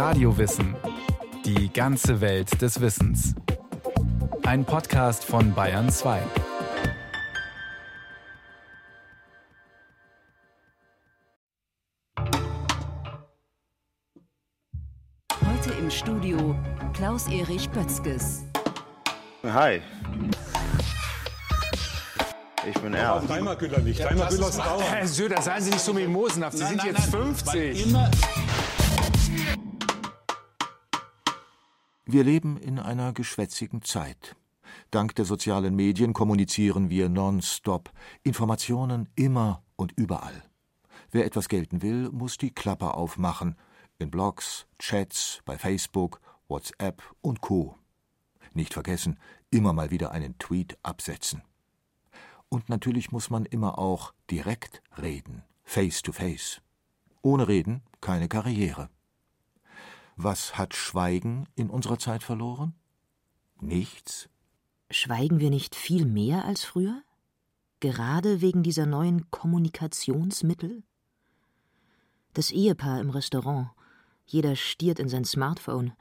Radiowissen. Die ganze Welt des Wissens. Ein Podcast von Bayern 2. Heute im Studio Klaus-Erich Bötzges. Hi. Ich bin er. Dreimal Güller nicht. Dreimal Güller ist Bauer. Herr Söder, seien Sie nicht so mimosenhaft. Sie Nein, sind nein, jetzt nein. 50. Wir leben in einer geschwätzigen Zeit. Dank der sozialen Medien kommunizieren wir nonstop, Informationen immer und überall. Wer etwas gelten will, muss die Klappe aufmachen, in Blogs, Chats, bei Facebook, WhatsApp und Co. Nicht vergessen, immer mal wieder einen Tweet absetzen. Und natürlich muss man immer auch direkt reden, face to face. Ohne Reden keine Karriere. Was hat Schweigen in unserer Zeit verloren? Nichts. Schweigen wir nicht viel mehr als früher? Gerade wegen dieser neuen Kommunikationsmittel? Das Ehepaar im Restaurant, jeder stiert in sein Smartphone,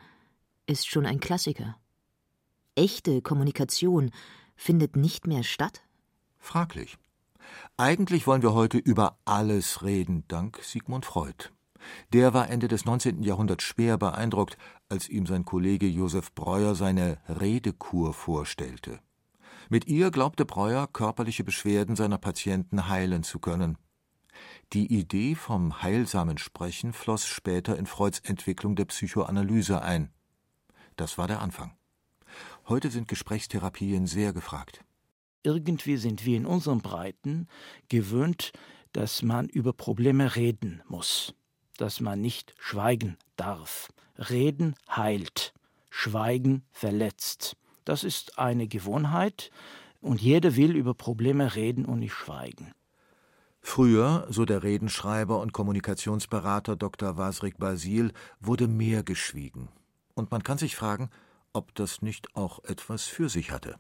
ist schon ein Klassiker. Echte Kommunikation findet nicht mehr statt? Fraglich. Eigentlich wollen wir heute über alles reden, dank Sigmund Freud. Der war Ende des 19. Jahrhunderts schwer beeindruckt, als ihm sein Kollege Josef Breuer seine Redekur vorstellte. Mit ihr glaubte Breuer, körperliche Beschwerden seiner Patienten heilen zu können. Die Idee vom heilsamen Sprechen floss später in Freuds Entwicklung der Psychoanalyse ein. Das war der Anfang. Heute sind Gesprächstherapien sehr gefragt. Irgendwie sind wir in unseren Breiten gewöhnt, dass man über Probleme reden muss, dass man nicht schweigen darf. Reden heilt, Schweigen verletzt. Das ist eine Gewohnheit und jeder will über Probleme reden und nicht schweigen. Früher, so der Redenschreiber und Kommunikationsberater Dr. Wasrik Basil, wurde mehr geschwiegen. Und man kann sich fragen, ob das nicht auch etwas für sich hatte.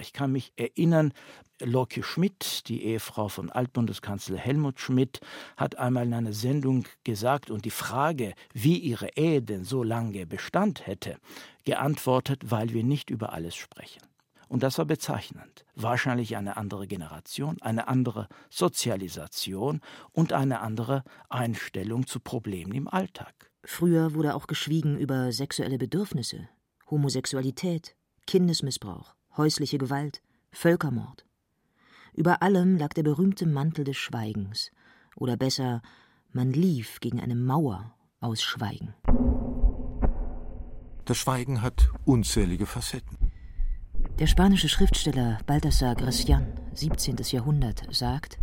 Ich kann mich erinnern, Lorke Schmidt, die Ehefrau von Altbundeskanzler Helmut Schmidt, hat einmal in einer Sendung gesagt und die Frage, wie ihre Ehe denn so lange Bestand hätte, geantwortet, weil wir nicht über alles sprechen. Und das war bezeichnend. Wahrscheinlich eine andere Generation, eine andere Sozialisation und eine andere Einstellung zu Problemen im Alltag. Früher wurde auch geschwiegen über sexuelle Bedürfnisse, Homosexualität, Kindesmissbrauch, häusliche Gewalt, Völkermord. Über allem lag der berühmte Mantel des Schweigens, oder besser, man lief gegen eine Mauer aus Schweigen. Das Schweigen hat unzählige Facetten. Der spanische Schriftsteller Balthasar Gracián, 17. Jahrhundert, sagt: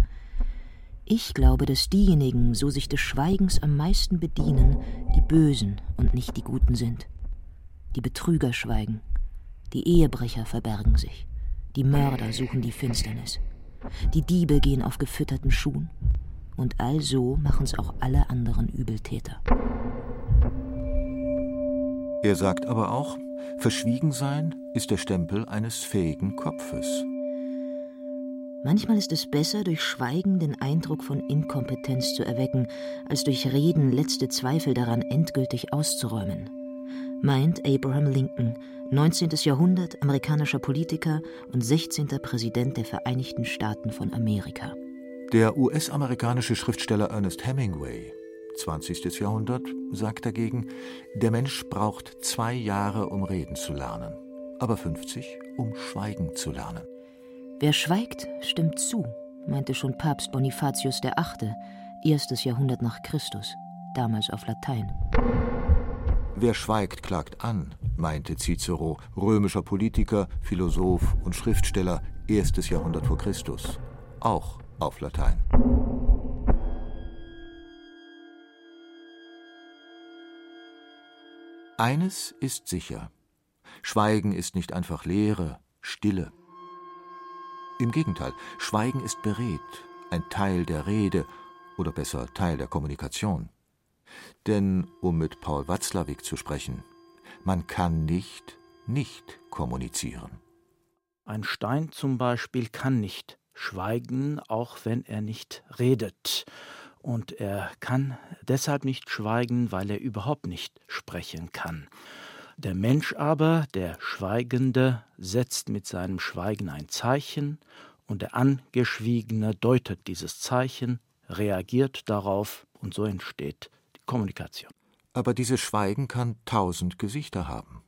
Ich glaube, dass diejenigen so sich des Schweigens am meisten bedienen, die Bösen und nicht die Guten sind. Die Betrüger schweigen, die Ehebrecher verbergen sich, die Mörder suchen die Finsternis, die Diebe gehen auf gefütterten Schuhen, und also machen's auch alle anderen Übeltäter. Er sagt aber auch, verschwiegen sein ist der Stempel eines fähigen Kopfes. Manchmal ist es besser, durch Schweigen den Eindruck von Inkompetenz zu erwecken, als durch Reden letzte Zweifel daran endgültig auszuräumen. Meint Abraham Lincoln, 19. Jahrhundert, amerikanischer Politiker und 16. Präsident der Vereinigten Staaten von Amerika. Der US-amerikanische Schriftsteller Ernest Hemingway, 20. Jahrhundert, sagt dagegen, der Mensch braucht zwei Jahre, um reden zu lernen, aber 50, um schweigen zu lernen. Wer schweigt, stimmt zu, meinte schon Papst Bonifatius VIII., erstes Jahrhundert nach Christus, damals auf Latein. Wer schweigt, klagt an, meinte Cicero, römischer Politiker, Philosoph und Schriftsteller, erstes Jahrhundert vor Christus, auch auf Latein. Eines ist sicher. Schweigen ist nicht einfach Leere, Stille. Im Gegenteil, Schweigen ist beredt, ein Teil der Rede oder besser Teil der Kommunikation. Denn, um mit Paul Watzlawick zu sprechen, man kann nicht nicht kommunizieren. Ein Stein zum Beispiel kann nicht schweigen, auch wenn er nicht redet. Und er kann deshalb nicht schweigen, weil er überhaupt nicht sprechen kann. Der Mensch aber, der Schweigende, setzt mit seinem Schweigen ein Zeichen, und der Angeschwiegene deutet dieses Zeichen, reagiert darauf, und so entsteht Kommunikation. Aber dieses Schweigen kann tausend Gesichter haben.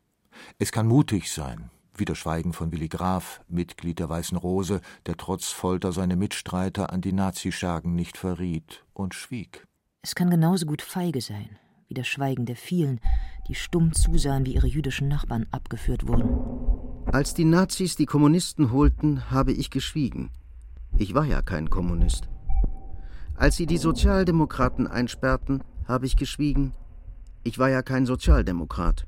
Es kann mutig sein, wie das Schweigen von Willy Graf, Mitglied der Weißen Rose, der trotz Folter seine Mitstreiter an die Nazischergen nicht verriet und schwieg. Es kann genauso gut feige sein, wie das Schweigen der vielen, die stumm zusahen, wie ihre jüdischen Nachbarn abgeführt wurden. Als die Nazis die Kommunisten holten, habe ich geschwiegen. Ich war ja kein Kommunist. Als sie die Sozialdemokraten einsperrten, habe ich geschwiegen. Ich war ja kein Sozialdemokrat.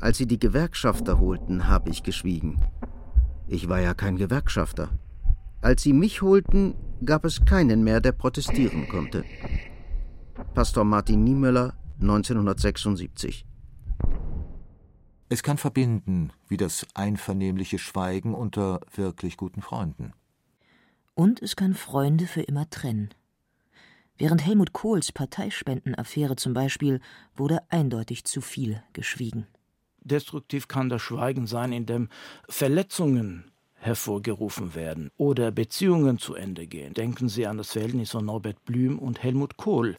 Als sie die Gewerkschafter holten, habe ich geschwiegen. Ich war ja kein Gewerkschafter. Als sie mich holten, gab es keinen mehr, der protestieren konnte. Pastor Martin Niemöller, 1976. Es kann verbinden, wie das einvernehmliche Schweigen unter wirklich guten Freunden. Und es kann Freunde für immer trennen. Während Helmut Kohls Parteispendenaffäre zum Beispiel wurde eindeutig zu viel geschwiegen. Destruktiv kann das Schweigen sein, indem Verletzungen hervorgerufen werden oder Beziehungen zu Ende gehen. Denken Sie an das Verhältnis von Norbert Blüm und Helmut Kohl.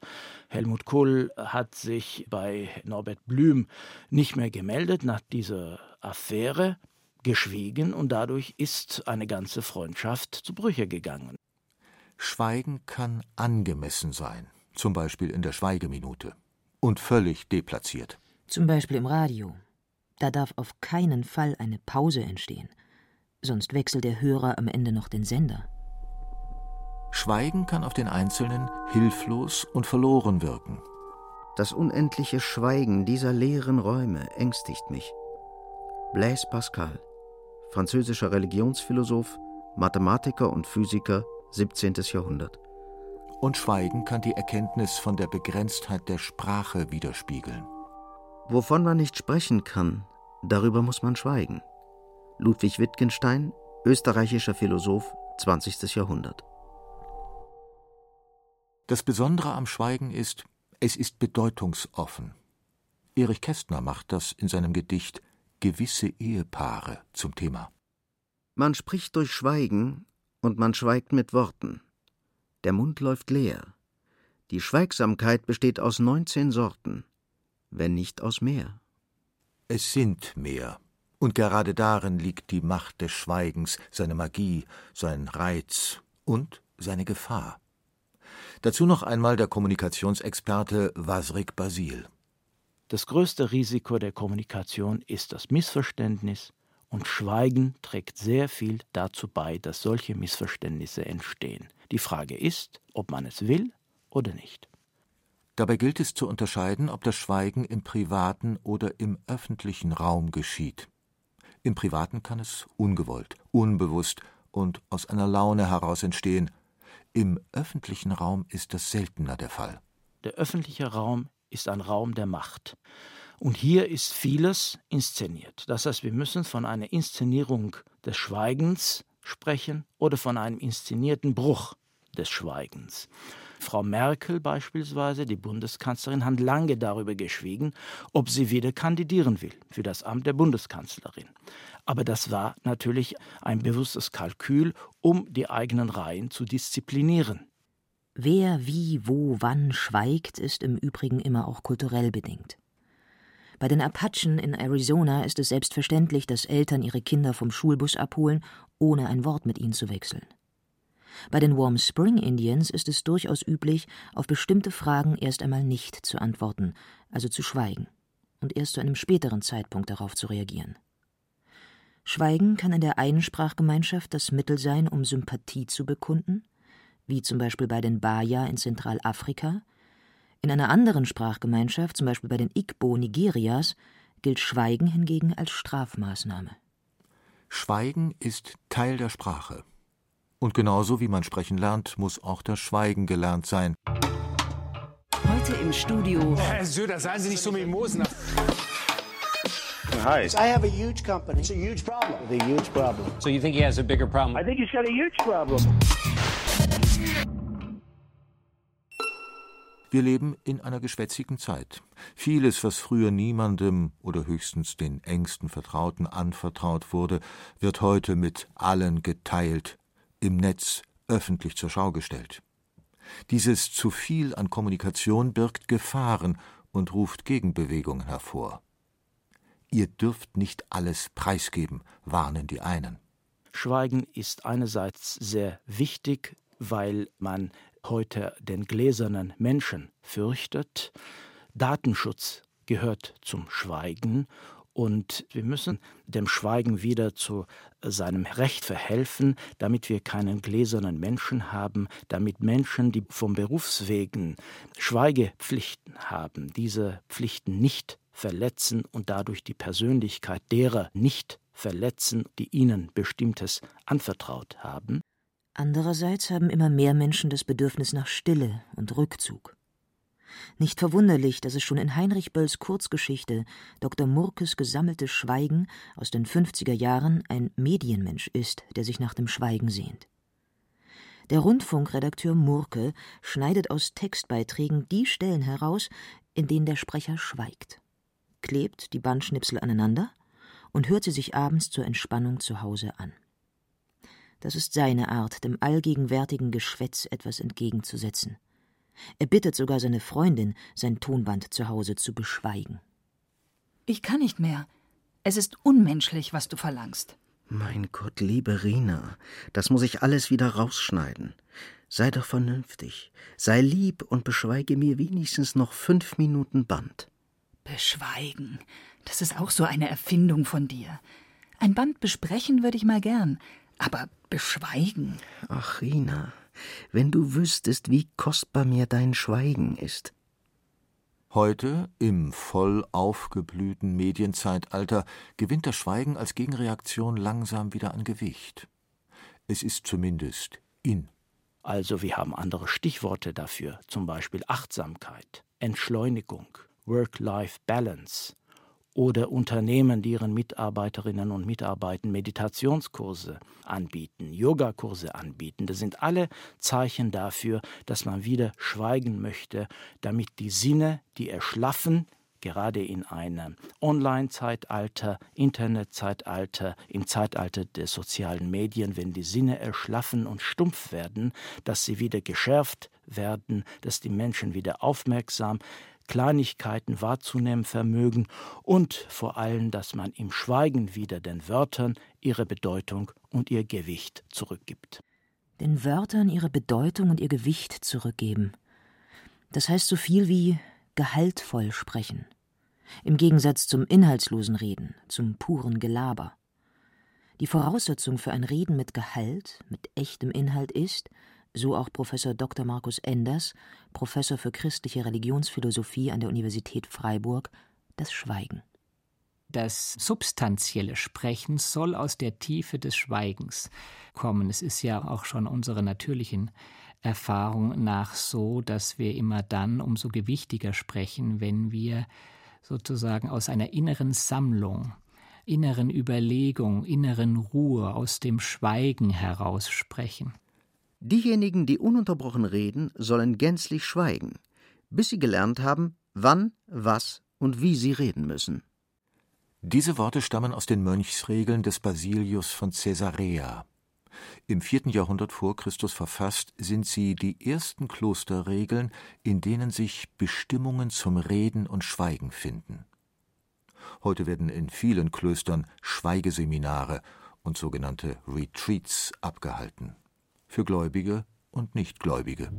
Helmut Kohl hat sich bei Norbert Blüm nicht mehr gemeldet nach dieser Affäre, geschwiegen und dadurch ist eine ganze Freundschaft zu Brüche gegangen. Schweigen kann angemessen sein, zum Beispiel in der Schweigeminute, und völlig deplatziert. Zum Beispiel im Radio. Da darf auf keinen Fall eine Pause entstehen, sonst wechselt der Hörer am Ende noch den Sender. Schweigen kann auf den Einzelnen hilflos und verloren wirken. Das unendliche Schweigen dieser leeren Räume ängstigt mich. Blaise Pascal, französischer Religionsphilosoph, Mathematiker und Physiker, 17. Jahrhundert. Und Schweigen kann die Erkenntnis von der Begrenztheit der Sprache widerspiegeln. Wovon man nicht sprechen kann, darüber muss man schweigen. Ludwig Wittgenstein, österreichischer Philosoph, 20. Jahrhundert. Das Besondere am Schweigen ist, es ist bedeutungsoffen. Erich Kästner macht das in seinem Gedicht Gewisse Ehepaare zum Thema. Man spricht durch Schweigen und man schweigt mit Worten. Der Mund läuft leer. Die Schweigsamkeit besteht aus neunzehn Sorten, wenn nicht aus mehr. Es sind mehr. Und gerade darin liegt die Macht des Schweigens, seine Magie, sein Reiz und seine Gefahr. Dazu noch einmal der Kommunikationsexperte Wasrik Basil. Das größte Risiko der Kommunikation ist das Missverständnis, und Schweigen trägt sehr viel dazu bei, dass solche Missverständnisse entstehen. Die Frage ist, ob man es will oder nicht. Dabei gilt es zu unterscheiden, ob das Schweigen im privaten oder im öffentlichen Raum geschieht. Im privaten kann es ungewollt, unbewusst und aus einer Laune heraus entstehen. Im öffentlichen Raum ist das seltener der Fall. Der öffentliche Raum ist ein Raum der Macht. Und hier ist vieles inszeniert. Das heißt, wir müssen von einer Inszenierung des Schweigens sprechen oder von einem inszenierten Bruch des Schweigens. Frau Merkel beispielsweise, die Bundeskanzlerin, hat lange darüber geschwiegen, ob sie wieder kandidieren will für das Amt der Bundeskanzlerin. Aber das war natürlich ein bewusstes Kalkül, um die eigenen Reihen zu disziplinieren. Wer wie, wo, wann schweigt, ist im Übrigen immer auch kulturell bedingt. Bei den Apachen in Arizona ist es selbstverständlich, dass Eltern ihre Kinder vom Schulbus abholen, ohne ein Wort mit ihnen zu wechseln. Bei den Warm Spring Indians ist es durchaus üblich, auf bestimmte Fragen erst einmal nicht zu antworten, also zu schweigen, und erst zu einem späteren Zeitpunkt darauf zu reagieren. Schweigen kann in der einen Sprachgemeinschaft das Mittel sein, um Sympathie zu bekunden, wie zum Beispiel bei den Baya in Zentralafrika. In einer anderen Sprachgemeinschaft, zum Beispiel bei den Igbo Nigerias, gilt Schweigen hingegen als Strafmaßnahme. Schweigen ist Teil der Sprache. Und genauso wie man sprechen lernt, muss auch das Schweigen gelernt sein. Heute im Studio. Herr Söder, seien Sie nicht so Mimosen. Hi. I have a huge company. It's a huge problem. With a huge problem. So you think he has a bigger problem? I think he's got a huge problem. Wir leben in einer geschwätzigen Zeit. Vieles, was früher niemandem oder höchstens den engsten Vertrauten anvertraut wurde, wird heute mit allen geteilt, im Netz öffentlich zur Schau gestellt. Dieses zu viel an Kommunikation birgt Gefahren und ruft Gegenbewegungen hervor. Ihr dürft nicht alles preisgeben, warnen die einen. Schweigen ist einerseits sehr wichtig, weil man heute den gläsernen Menschen fürchtet. Datenschutz gehört zum Schweigen und wir müssen dem Schweigen wieder zu seinem Recht verhelfen, damit wir keinen gläsernen Menschen haben, damit Menschen, die vom Berufswegen Schweigepflichten haben, diese Pflichten nicht verletzen und dadurch die Persönlichkeit derer nicht verletzen, die ihnen Bestimmtes anvertraut haben. Andererseits haben immer mehr Menschen das Bedürfnis nach Stille und Rückzug. Nicht verwunderlich, dass es schon in Heinrich Bölls Kurzgeschichte Dr. Murkes gesammeltes Schweigen aus den 50er Jahren ein Medienmensch ist, der sich nach dem Schweigen sehnt. Der Rundfunkredakteur Murke schneidet aus Textbeiträgen die Stellen heraus, in denen der Sprecher schweigt, klebt die Bandschnipsel aneinander und hört sie sich abends zur Entspannung zu Hause an. Das ist seine Art, dem allgegenwärtigen Geschwätz etwas entgegenzusetzen. Er bittet sogar seine Freundin, sein Tonband zu Hause zu beschweigen. Ich kann nicht mehr. Es ist unmenschlich, was du verlangst. Mein Gott, liebe Rina, das muss ich alles wieder rausschneiden. Sei doch vernünftig, sei lieb und beschweige mir wenigstens noch fünf Minuten Band. Beschweigen, das ist auch so eine Erfindung von dir. Ein Band besprechen würde ich mal gern, aber beschweigen? Ach, Rina, wenn du wüsstest, wie kostbar mir dein Schweigen ist. Heute, im voll aufgeblühten Medienzeitalter, gewinnt das Schweigen als Gegenreaktion langsam wieder an Gewicht. Es ist zumindest in. Also wir haben andere Stichworte dafür, zum Beispiel Achtsamkeit, Entschleunigung, Work-Life-Balance, oder Unternehmen, die ihren Mitarbeiterinnen und Mitarbeitern Meditationskurse anbieten, Yogakurse anbieten. Das sind alle Zeichen dafür, dass man wieder schweigen möchte, damit die Sinne, die erschlaffen, gerade in einem Online-Zeitalter, Internet-Zeitalter, im Zeitalter der sozialen Medien, wenn die Sinne erschlaffen und stumpf werden, dass sie wieder geschärft werden, dass die Menschen wieder aufmerksam Kleinigkeiten wahrzunehmen vermögen und vor allem, dass man im Schweigen wieder den Wörtern ihre Bedeutung und ihr Gewicht zurückgibt. Den Wörtern ihre Bedeutung und ihr Gewicht zurückgeben. Das heißt so viel wie gehaltvoll sprechen. Im Gegensatz zum inhaltslosen Reden, zum puren Gelaber. Die Voraussetzung für ein Reden mit Gehalt, mit echtem Inhalt ist, so auch Professor Dr. Markus Enders, Professor für christliche Religionsphilosophie an der Universität Freiburg, das Schweigen. Das substanzielle Sprechen soll aus der Tiefe des Schweigens kommen. Es ist ja auch schon unserer natürlichen Erfahrung nach so, dass wir immer dann umso gewichtiger sprechen, wenn wir sozusagen aus einer inneren Sammlung, inneren Überlegung, inneren Ruhe, aus dem Schweigen heraus sprechen. Diejenigen, die ununterbrochen reden, sollen gänzlich schweigen, bis sie gelernt haben, wann, was und wie sie reden müssen. Diese Worte stammen aus den Mönchsregeln des Basilius von Caesarea. Im vierten Jahrhundert vor Christus verfasst, sind sie die ersten Klosterregeln, in denen sich Bestimmungen zum Reden und Schweigen finden. Heute werden in vielen Klöstern Schweigeseminare und sogenannte Retreats abgehalten für Gläubige und Nichtgläubige.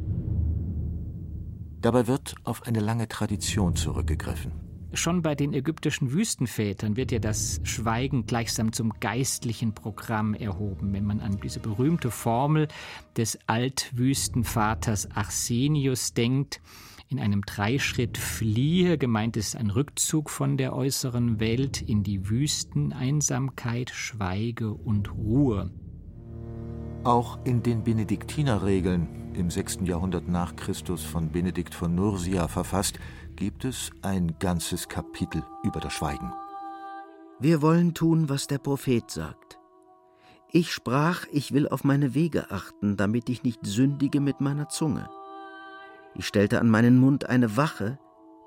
Dabei wird auf eine lange Tradition zurückgegriffen. Schon bei den ägyptischen Wüstenvätern wird ja das Schweigen gleichsam zum geistlichen Programm erhoben, wenn man an diese berühmte Formel des Altwüstenvaters Arsenius denkt. In einem Dreischritt fliehe, gemeint ist ein Rückzug von der äußeren Welt in die Wüsteneinsamkeit, Schweige und Ruhe. Auch in den Benediktinerregeln, im 6. Jahrhundert nach Christus von Benedikt von Nursia verfasst, gibt es ein ganzes Kapitel über das Schweigen. Wir wollen tun, was der Prophet sagt. Ich sprach, ich will auf meine Wege achten, damit ich nicht sündige mit meiner Zunge. Ich stellte an meinen Mund eine Wache,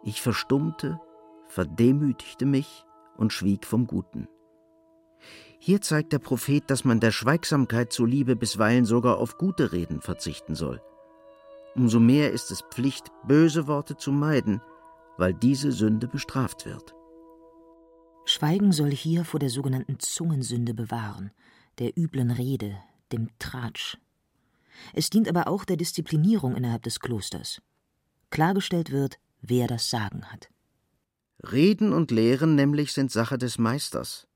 ich verstummte, verdemütigte mich und schwieg vom Guten. Hier zeigt der Prophet, dass man der Schweigsamkeit zuliebe bisweilen sogar auf gute Reden verzichten soll. Umso mehr ist es Pflicht, böse Worte zu meiden, weil diese Sünde bestraft wird. Schweigen soll hier vor der sogenannten Zungensünde bewahren, der üblen Rede, dem Tratsch. Es dient aber auch der Disziplinierung innerhalb des Klosters. Klargestellt wird, wer das Sagen hat. Reden und Lehren nämlich sind Sache des Meisters.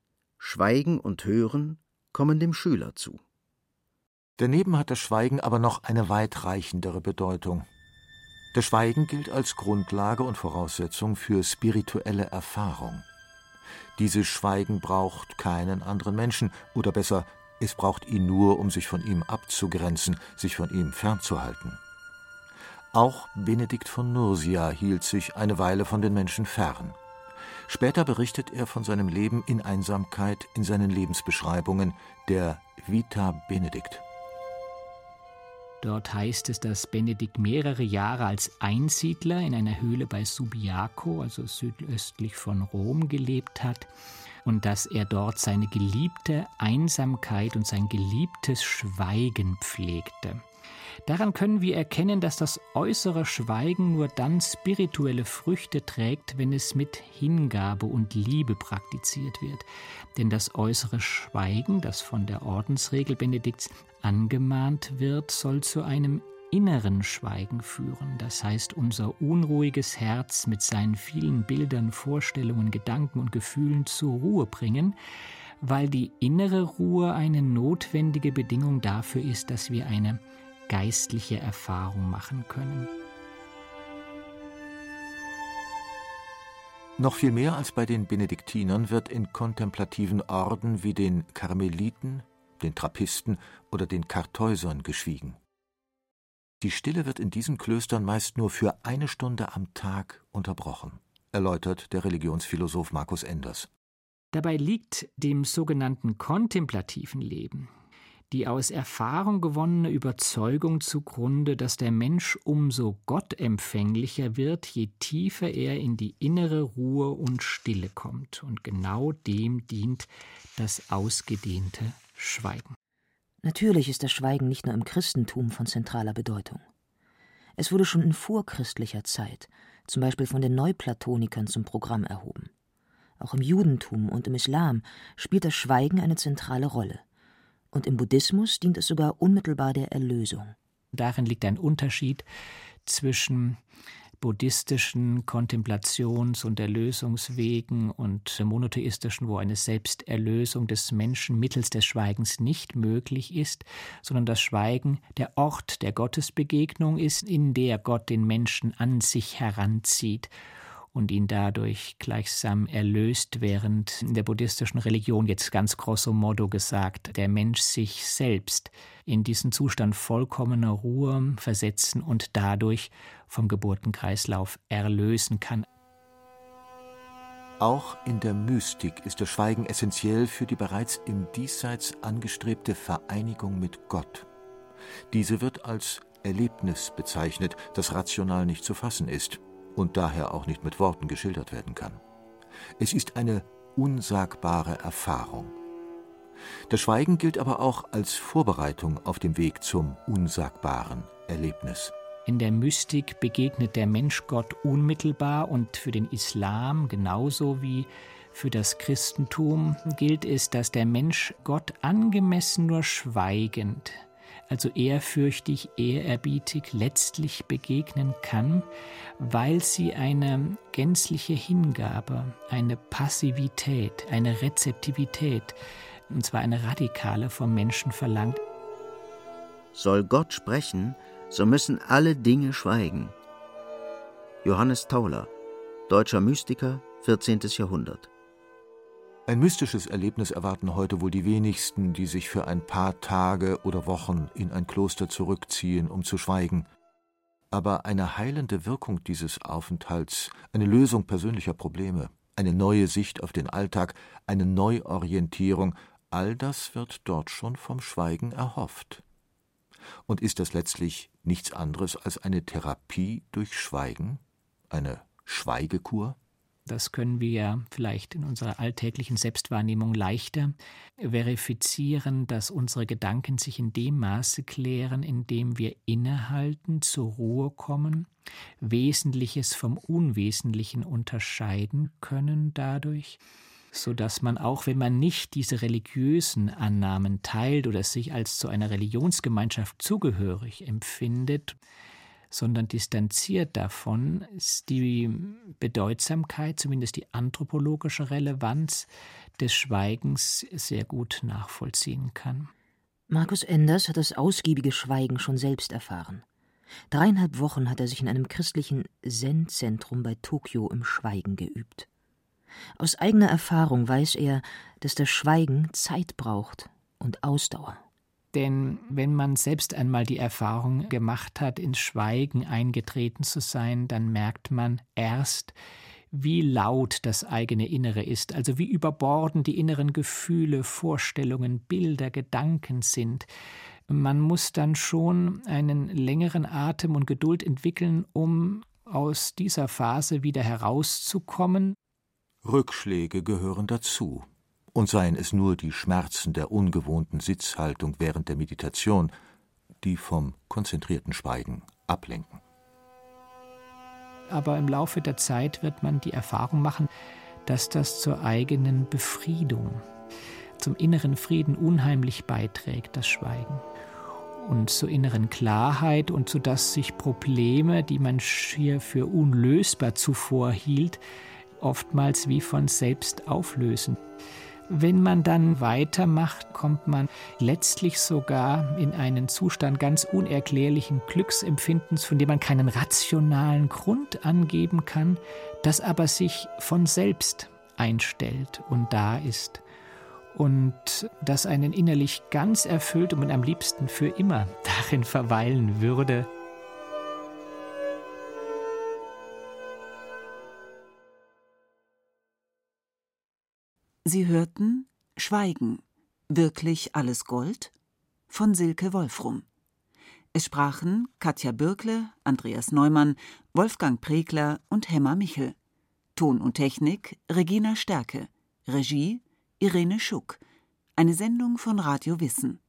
Schweigen und Hören kommen dem Schüler zu. Daneben hat das Schweigen aber noch eine weitreichendere Bedeutung. Das Schweigen gilt als Grundlage und Voraussetzung für spirituelle Erfahrung. Dieses Schweigen braucht keinen anderen Menschen, oder besser, es braucht ihn nur, um sich von ihm abzugrenzen, sich von ihm fernzuhalten. Auch Benedikt von Nursia hielt sich eine Weile von den Menschen fern. Später berichtet er von seinem Leben in Einsamkeit in seinen Lebensbeschreibungen, der Vita Benedikt. Dort heißt es, dass Benedikt mehrere Jahre als Einsiedler in einer Höhle bei Subiaco, also südöstlich von Rom, gelebt hat und dass er dort seine geliebte Einsamkeit und sein geliebtes Schweigen pflegte. Daran können wir erkennen, dass das äußere Schweigen nur dann spirituelle Früchte trägt, wenn es mit Hingabe und Liebe praktiziert wird. Denn das äußere Schweigen, das von der Ordensregel Benedikts angemahnt wird, soll zu einem inneren Schweigen führen, das heißt unser unruhiges Herz mit seinen vielen Bildern, Vorstellungen, Gedanken und Gefühlen zur Ruhe bringen, weil die innere Ruhe eine notwendige Bedingung dafür ist, dass wir eine geistliche Erfahrung machen können. Noch viel mehr als bei den Benediktinern wird in kontemplativen Orden wie den Karmeliten, den Trappisten oder den Kartäusern geschwiegen. Die Stille wird in diesen Klöstern meist nur für eine Stunde am Tag unterbrochen, erläutert der Religionsphilosoph Markus Enders. Dabei liegt dem sogenannten kontemplativen Leben die aus Erfahrung gewonnene Überzeugung zugrunde, dass der Mensch umso gottempfänglicher wird, je tiefer er in die innere Ruhe und Stille kommt. Und genau dem dient das ausgedehnte Schweigen. Natürlich ist das Schweigen nicht nur im Christentum von zentraler Bedeutung. Es wurde schon in vorchristlicher Zeit, zum Beispiel von den Neuplatonikern, zum Programm erhoben. Auch im Judentum und im Islam spielt das Schweigen eine zentrale Rolle und im Buddhismus dient es sogar unmittelbar der Erlösung. Darin liegt ein Unterschied zwischen buddhistischen Kontemplations- und Erlösungswegen und monotheistischen, wo eine Selbsterlösung des Menschen mittels des Schweigens nicht möglich ist, sondern das Schweigen der Ort der Gottesbegegnung ist, in der Gott den Menschen an sich heranzieht und ihn dadurch gleichsam erlöst, während in der buddhistischen Religion jetzt ganz grosso modo gesagt, der Mensch sich selbst in diesen Zustand vollkommener Ruhe versetzen und dadurch vom Geburtenkreislauf erlösen kann. Auch in der Mystik ist das Schweigen essentiell für die bereits im Diesseits angestrebte Vereinigung mit Gott. Diese wird als Erlebnis bezeichnet, das rational nicht zu fassen ist und daher auch nicht mit Worten geschildert werden kann. Es ist eine unsagbare Erfahrung. Das Schweigen gilt aber auch als Vorbereitung auf dem Weg zum unsagbaren Erlebnis. In der Mystik begegnet der Mensch Gott unmittelbar und für den Islam genauso wie für das Christentum gilt es, dass der Mensch Gott angemessen nur schweigend, also ehrfürchtig, ehrerbietig letztlich begegnen kann, weil sie eine gänzliche Hingabe, eine Passivität, eine Rezeptivität, und zwar eine radikale vom Menschen verlangt. Soll Gott sprechen, so müssen alle Dinge schweigen. Johannes Tauler, deutscher Mystiker, 14. Jahrhundert. Ein mystisches Erlebnis erwarten heute wohl die wenigsten, die sich für ein paar Tage oder Wochen in ein Kloster zurückziehen, um zu schweigen. Aber eine heilende Wirkung dieses Aufenthalts, eine Lösung persönlicher Probleme, eine neue Sicht auf den Alltag, eine Neuorientierung, all das wird dort schon vom Schweigen erhofft. Und ist das letztlich nichts anderes als eine Therapie durch Schweigen? Eine Schweigekur? Das können wir vielleicht in unserer alltäglichen Selbstwahrnehmung leichter verifizieren, dass unsere Gedanken sich in dem Maße klären, in dem wir innehalten, zur Ruhe kommen, Wesentliches vom Unwesentlichen unterscheiden können dadurch, so dass man auch, wenn man nicht diese religiösen Annahmen teilt oder sich als zu einer Religionsgemeinschaft zugehörig empfindet, sondern distanziert davon die Bedeutsamkeit, zumindest die anthropologische Relevanz des Schweigens sehr gut nachvollziehen kann. Markus Enders hat das ausgiebige Schweigen schon selbst erfahren. Dreieinhalb Wochen hat er sich in einem christlichen Zen-Zentrum bei Tokio im Schweigen geübt. Aus eigener Erfahrung weiß er, dass das Schweigen Zeit braucht und Ausdauer. Denn wenn man selbst einmal die Erfahrung gemacht hat, ins Schweigen eingetreten zu sein, dann merkt man erst, wie laut das eigene Innere ist, also wie überbordend die inneren Gefühle, Vorstellungen, Bilder, Gedanken sind. Man muss dann schon einen längeren Atem und Geduld entwickeln, um aus dieser Phase wieder herauszukommen. Rückschläge gehören dazu und seien es nur die Schmerzen der ungewohnten Sitzhaltung während der Meditation, die vom konzentrierten Schweigen ablenken. Aber im Laufe der Zeit wird man die Erfahrung machen, dass das zur eigenen Befriedung, zum inneren Frieden unheimlich beiträgt, das Schweigen. Und zur inneren Klarheit und so dass sich Probleme, die man schier für unlösbar zuvor hielt, oftmals wie von selbst auflösen. Wenn man dann weitermacht, kommt man letztlich sogar in einen Zustand ganz unerklärlichen Glücksempfindens, von dem man keinen rationalen Grund angeben kann, das aber sich von selbst einstellt und da ist und das einen innerlich ganz erfüllt und man am liebsten für immer darin verweilen würde. Sie hörten Schweigen. Wirklich alles Gold? von Silke Wolfrum. Es sprachen Katja Bürkle, Andreas Neumann, Wolfgang Pregler und Hemmer Michel. Ton und Technik Regina Stärke. Regie Irene Schuck. Eine Sendung von Radio Wissen.